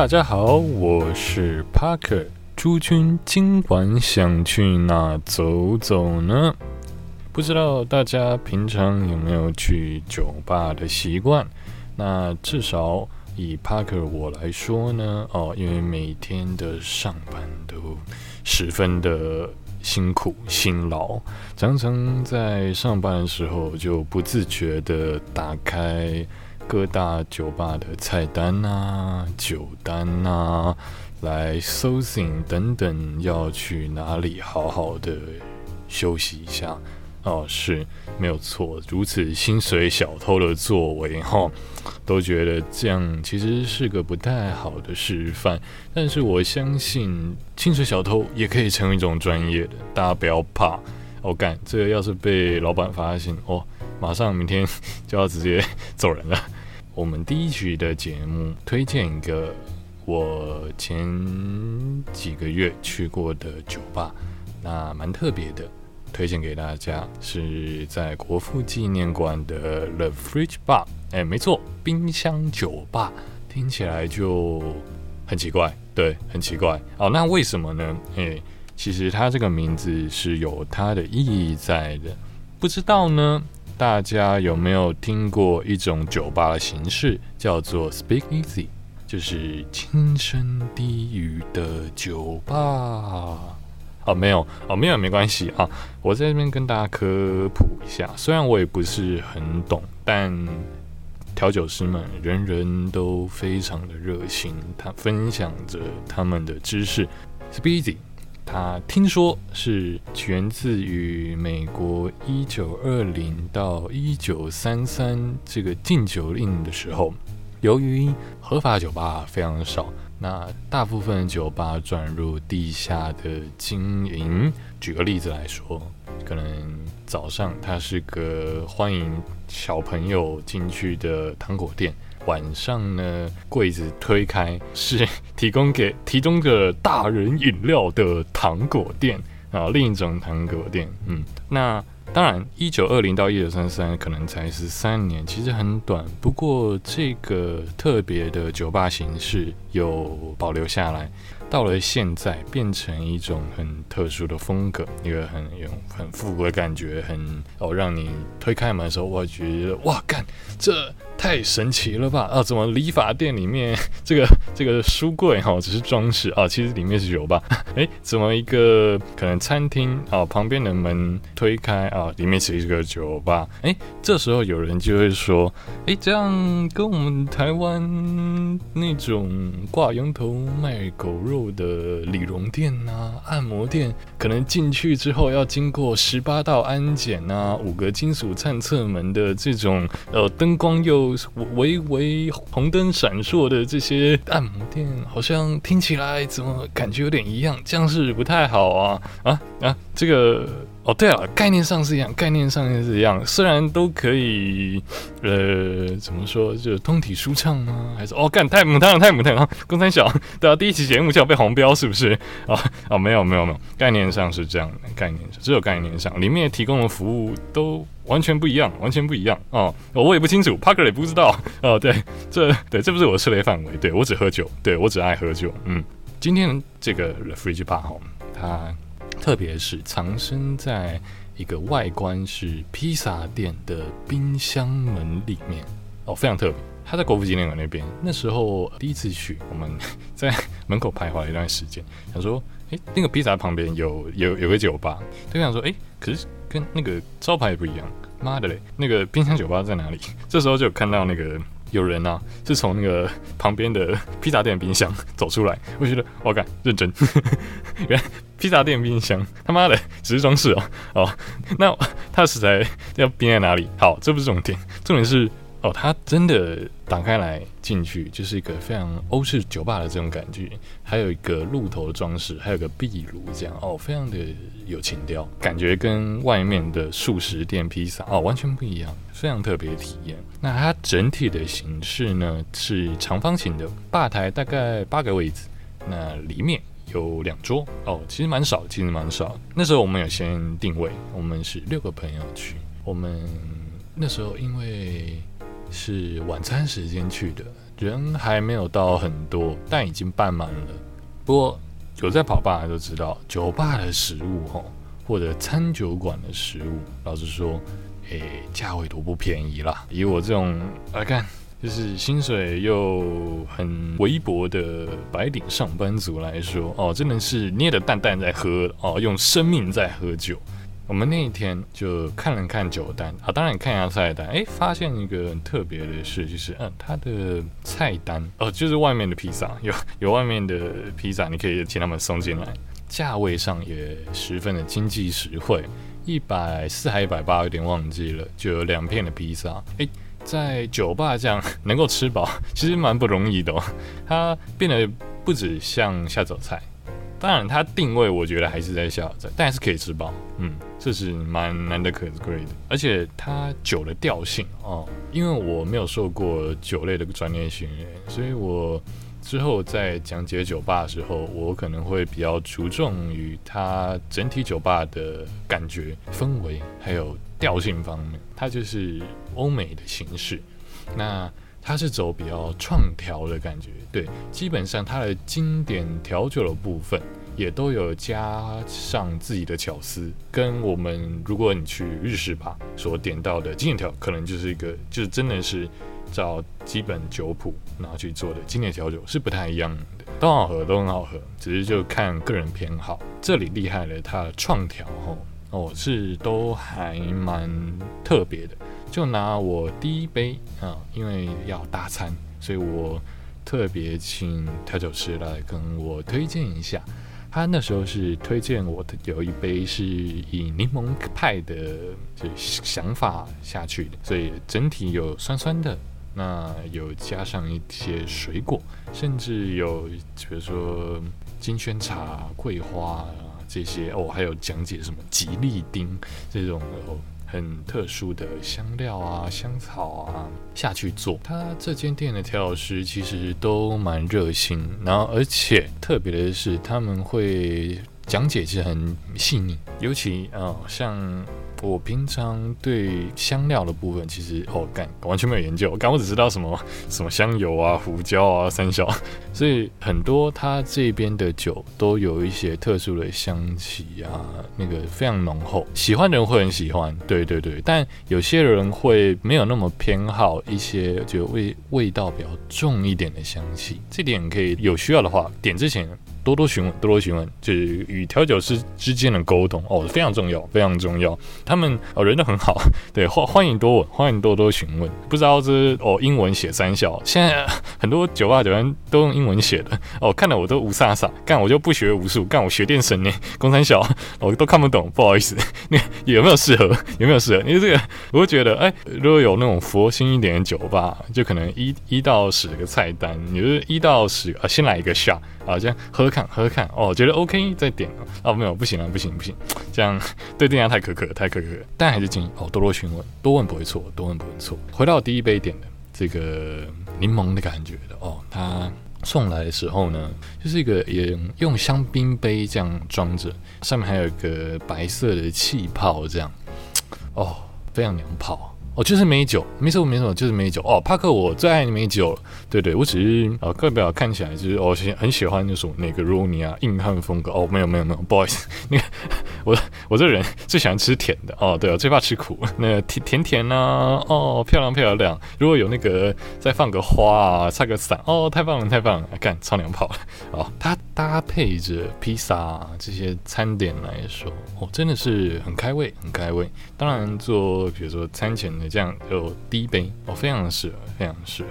大家好，我是 Parker。诸君今晚想去哪走走呢？不知道大家平常有没有去酒吧的习惯？那至少以 Parker 我来说呢，哦，因为每天的上班都十分的辛苦辛劳，常常在上班的时候就不自觉的打开。各大酒吧的菜单啊、酒单啊，来搜寻等等，要去哪里好好的休息一下哦，是没有错。如此薪水小偷的作为哈，都觉得这样其实是个不太好的示范。但是我相信，薪水小偷也可以成为一种专业的，大家不要怕。我干，这个要是被老板发现哦，马上明天就要直接 走人了。我们第一局的节目推荐一个我前几个月去过的酒吧，那蛮特别的，推荐给大家，是在国父纪念馆的 The Fridge Bar。哎，没错，冰箱酒吧，听起来就很奇怪，对，很奇怪。哦，那为什么呢？哎，其实它这个名字是有它的意义在的，不知道呢？大家有没有听过一种酒吧的形式，叫做 Speak Easy，就是轻声低语的酒吧？哦，没有，哦，没有，没关系啊。我在这边跟大家科普一下，虽然我也不是很懂，但调酒师们人人都非常的热心，他分享着他们的知识。Speak Easy。他听说是源自于美国一九二零到一九三三这个禁酒令的时候，由于合法酒吧非常少，那大部分酒吧转入地下的经营。举个例子来说，可能早上它是个欢迎小朋友进去的糖果店。晚上呢，柜子推开是提供给提供个大人饮料的糖果店啊，另一种糖果店。嗯，那当然，一九二零到一九三三可能才十三年，其实很短。不过这个特别的酒吧形式有保留下来。到了现在，变成一种很特殊的风格，一个很有很复古的感觉，很哦，让你推开门的时候，我觉得哇，干，这太神奇了吧！啊，怎么理发店里面这个这个书柜哈只是装饰啊，其实里面是酒吧？哎，怎么一个可能餐厅啊旁边的门推开啊，里面是一个酒吧？哎，这时候有人就会说，哎，这样跟我们台湾那种挂羊头卖狗肉。的理容店呐，按摩店，可能进去之后要经过十八道安检呐，五个金属探测门的这种，呃，灯光又微微红灯闪烁的这些按摩店，好像听起来怎么感觉有点一样，这样是不太好啊啊啊！这个。哦，对了，概念上是一样，概念上也是一样，虽然都可以，呃，怎么说，就是通体舒畅吗？还是哦，干太母汤了，太母汤了，公三小，对啊，第一期节目就要被黄标，是不是？啊 啊，没有没有没有，概念上是这样的，概念上只有概念上，里面提供的服务都完全不一样，完全不一样哦，我也不清楚，Parker 也不知道，哦，对，这对这不是我的涉猎范围，对我只喝酒，对我只爱喝酒，嗯，今天这个 Refrigerator 哈，它。特别是藏身在一个外观是披萨店的冰箱门里面哦，非常特别。他在国父纪念馆那边，那时候第一次去，我们 在门口徘徊了一段时间，想说，哎，那个披萨旁边有有有个酒吧，对想说，哎，可是跟那个招牌也不一样，妈的嘞，那个冰箱酒吧在哪里？这时候就看到那个。有人啊，是从那个 旁边的披萨店冰箱 走出来，我觉得我干认真，原来披萨店冰箱他妈的只是装饰哦哦，那他实在要冰在哪里？好，这不是重点，重点是。哦，它真的打开来进去就是一个非常欧式酒吧的这种感觉，还有一个鹿头的装饰，还有个壁炉这样哦，非常的有情调，感觉跟外面的素食店披萨哦完全不一样，非常特别的体验。那它整体的形式呢是长方形的，吧台大概八个位置，那里面有两桌哦，其实蛮少，其实蛮少。那时候我们有先定位，我们是六个朋友去，我们那时候因为。是晚餐时间去的，人还没有到很多，但已经办满了。不过有在跑吧都知道，酒吧的食物吼，或者餐酒馆的食物，老实说，诶，价位都不便宜啦。以我这种来看。就是薪水又很微薄的白领上班族来说，哦，真的是捏着蛋蛋在喝哦，用生命在喝酒。我们那一天就看了看酒单。啊，当然看一下菜单，哎，发现一个很特别的事，就是嗯，它的菜单。哦，就是外面的披萨，有有外面的披萨，你可以请他们送进来，价位上也十分的经济实惠，一百四还一百八，有点忘记了，就有两片的披萨，哎。在酒吧这样能够吃饱，其实蛮不容易的。哦。它变得不止像下酒菜，当然它定位我觉得还是在下酒菜，但还是可以吃饱。嗯，这是蛮难得可贵的。而且它酒的调性哦，因为我没有受过酒类的专业训练，所以我之后在讲解酒吧的时候，我可能会比较注重于它整体酒吧的感觉、氛围还有。调性方面，它就是欧美的形式。那它是走比较创调的感觉，对，基本上它的经典调酒的部分也都有加上自己的巧思。跟我们如果你去日式吧所点到的经典调，可能就是一个就是真的是照基本酒谱然后去做的经典调酒是不太一样的，都好喝，都很好喝，只是就看个人偏好。这里厉害了，它的创调吼。哦，是都还蛮特别的。就拿我第一杯啊，因为要大餐，所以我特别请调酒师来跟我推荐一下。他那时候是推荐我的有一杯是以柠檬派的就想法下去的，所以整体有酸酸的，那有加上一些水果，甚至有比如说金萱茶、桂花啊。这些哦，还有讲解什么吉利丁这种哦很特殊的香料啊、香草啊下去做。他这间店的调酒师其实都蛮热心，然后而且特别的是他们会讲解是很细腻，尤其啊像。我平常对香料的部分，其实哦干完全没有研究，刚我只知道什么 什么香油啊、胡椒啊、三小，所以很多他这边的酒都有一些特殊的香气啊，那个非常浓厚，喜欢的人会很喜欢，对对对，但有些人会没有那么偏好一些就味味道比较重一点的香气，这点可以有需要的话点之前。多多询问，多多询问，就是与调酒师之间的沟通哦，非常重要，非常重要。他们哦人都很好，对欢欢迎多问，欢迎多多询问。不知道这哦英文写三小，现在 很多酒吧酒店都用英文写的哦，看得我都无飒飒。干我就不学无术，干我学电神呢，工三小我都看不懂，不好意思。那有没有适合？有没有适合？因为这个，我会觉得，哎，如果有那种佛心一点的酒吧，就可能一一到十个菜单，你就是一到十啊，先来一个 shot 啊，这样喝。看喝看哦，觉得 OK 再点哦，没有不行了，不行不行，这样对店家太苛刻，太苛刻。但还是建议哦，多多询问，多问不会错，多问不会错。回到第一杯点的这个柠檬的感觉的哦，它送来的时候呢，就是一个也用香槟杯这样装着，上面还有一个白色的气泡，这样哦，非常娘炮。哦，就是美酒，没错没错，就是美酒哦。帕克，我最爱美酒了。对对，我只是呃，外表看起来就是哦，喜很喜欢那种那个罗尼啊硬汉风格。哦，没有没有没有，不好意思，那个我我这人最喜欢吃甜的哦，对啊，最怕吃苦。那甜甜甜呐，哦，漂亮漂亮。如果有那个再放个花啊，插个伞，哦，太棒了太棒了，干超娘炮了。哦，它搭配着披萨这些餐点来说，哦，真的是很开胃很开胃。当然做比如说餐前的。这样有第一杯哦，非常适合，非常适合。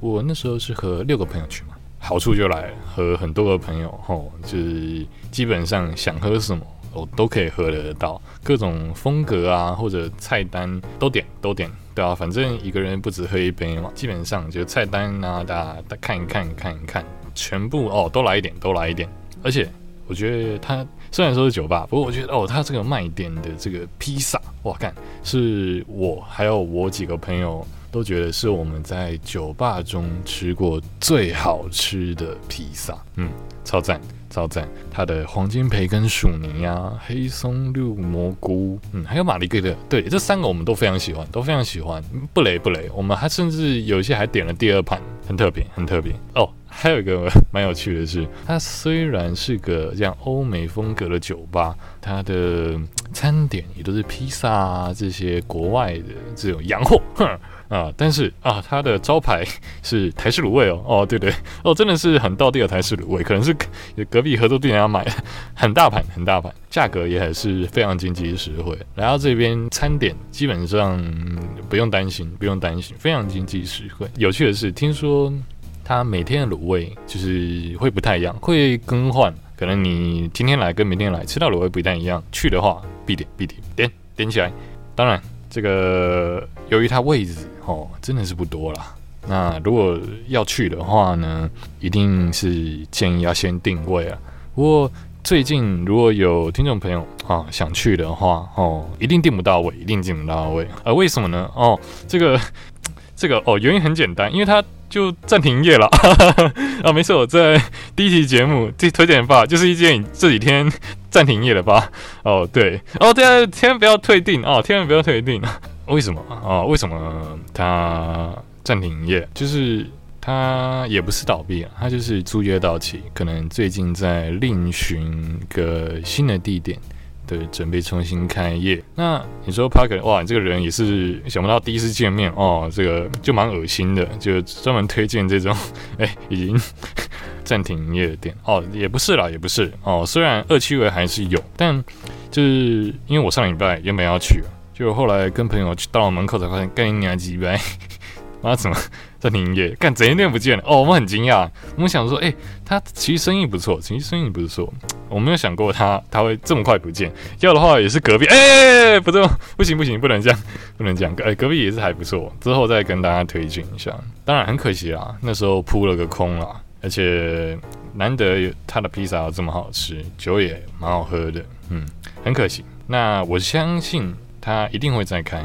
我那时候是和六个朋友去嘛，好处就来了，和很多个朋友吼，就是基本上想喝什么，我都可以喝得到，各种风格啊或者菜单都点都点，对啊，反正一个人不止喝一杯嘛，基本上就菜单啊，大家看一看看一看，全部哦都来一点，都来一点。而且我觉得它。虽然说是酒吧，不过我觉得哦，它这个卖点的这个披萨，哇，看是我还有我几个朋友都觉得是我们在酒吧中吃过最好吃的披萨，嗯，超赞。超赞！它的黄金培根薯泥啊，黑松露蘑菇，嗯，还有玛丽格的，对，这三个我们都非常喜欢，都非常喜欢，不雷不雷。我们还甚至有一些还点了第二盘，很特别，很特别哦。还有一个蛮有趣的是，它虽然是个这样欧美风格的酒吧，它的餐点也都是披萨啊这些国外的这种洋货，哼 啊，但是啊，它的招牌是台式卤味哦，哦对对，哦真的是很道地的台式卤味，可能是隔壁合作店家买，很大盘很大盘，价格也还是非常经济实惠。来到这边餐点基本上不用担心，不用担心，非常经济实惠。有趣的是，听说。它每天的卤味就是会不太一样，会更换。可能你今天来跟明天来吃到卤味不太一样。去的话必点必点点点起来。当然，这个由于它位置哦真的是不多啦。那如果要去的话呢，一定是建议要先定位啊。不过最近如果有听众朋友啊想去的话哦，一定订不到位，一定订不到位。而为什么呢？哦，这个 这个哦原因很简单，因为它。就暂停营业了哈哈哈啊！没错，在第一期节目这推荐吧，就是一件这几天暂停营业的吧？哦，对，哦，对啊，千万不要退订哦，千万不要退订。为什么啊？为什么它暂停营业？就是它也不是倒闭啊，它就是租约到期，可能最近在另寻个新的地点。对，准备重新开业。那你说 Parker，哇，你这个人也是想不到第一次见面哦，这个就蛮恶心的，就专门推荐这种，哎，已经暂停营业的店哦，也不是啦，也不是哦。虽然二七位还是有，但就是因为我上礼拜原本要去，就后来跟朋友去到了门口才发现，干你娘几百，妈怎么？暂停营业，干整间店不见了哦，我们很惊讶，我们想说，哎，他其实生意不错，其实生意不错，我没有想过他他会这么快不见，要的话也是隔壁，哎，不对，不行不行，不能这样，不能这样，哎，隔壁也是还不错，之后再跟大家推荐一下。当然很可惜啦，那时候扑了个空啦，而且难得有他的披萨这么好吃，酒也蛮好喝的，嗯，很可惜。那我相信他一定会再开。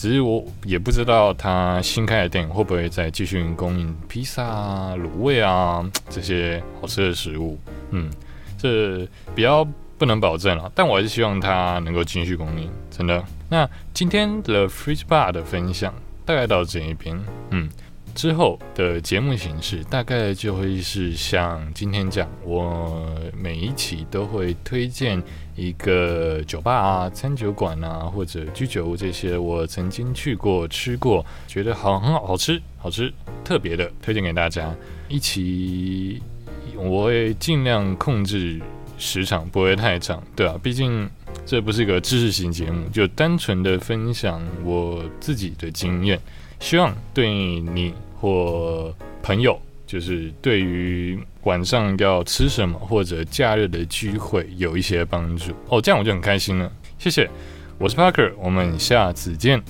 只是我也不知道他新开的店会不会再继续供应披萨啊、卤味啊这些好吃的食物。嗯，这比较不能保证了，但我还是希望他能够继续供应，真的。那今天的 Fridge Bar 的分享大概到这一边，嗯。之后的节目形式大概就会是像今天这样，我每一期都会推荐一个酒吧啊、餐酒馆啊或者居酒屋这些我曾经去过、吃过，觉得好很好吃、好吃特别的推荐给大家。一期我会尽量控制时长，不会太长，对啊，毕竟这不是一个知识型节目，就单纯的分享我自己的经验。希望对你或朋友，就是对于晚上要吃什么或者假日的聚会有一些帮助哦，这样我就很开心了。谢谢，我是 Parker，我们下次见。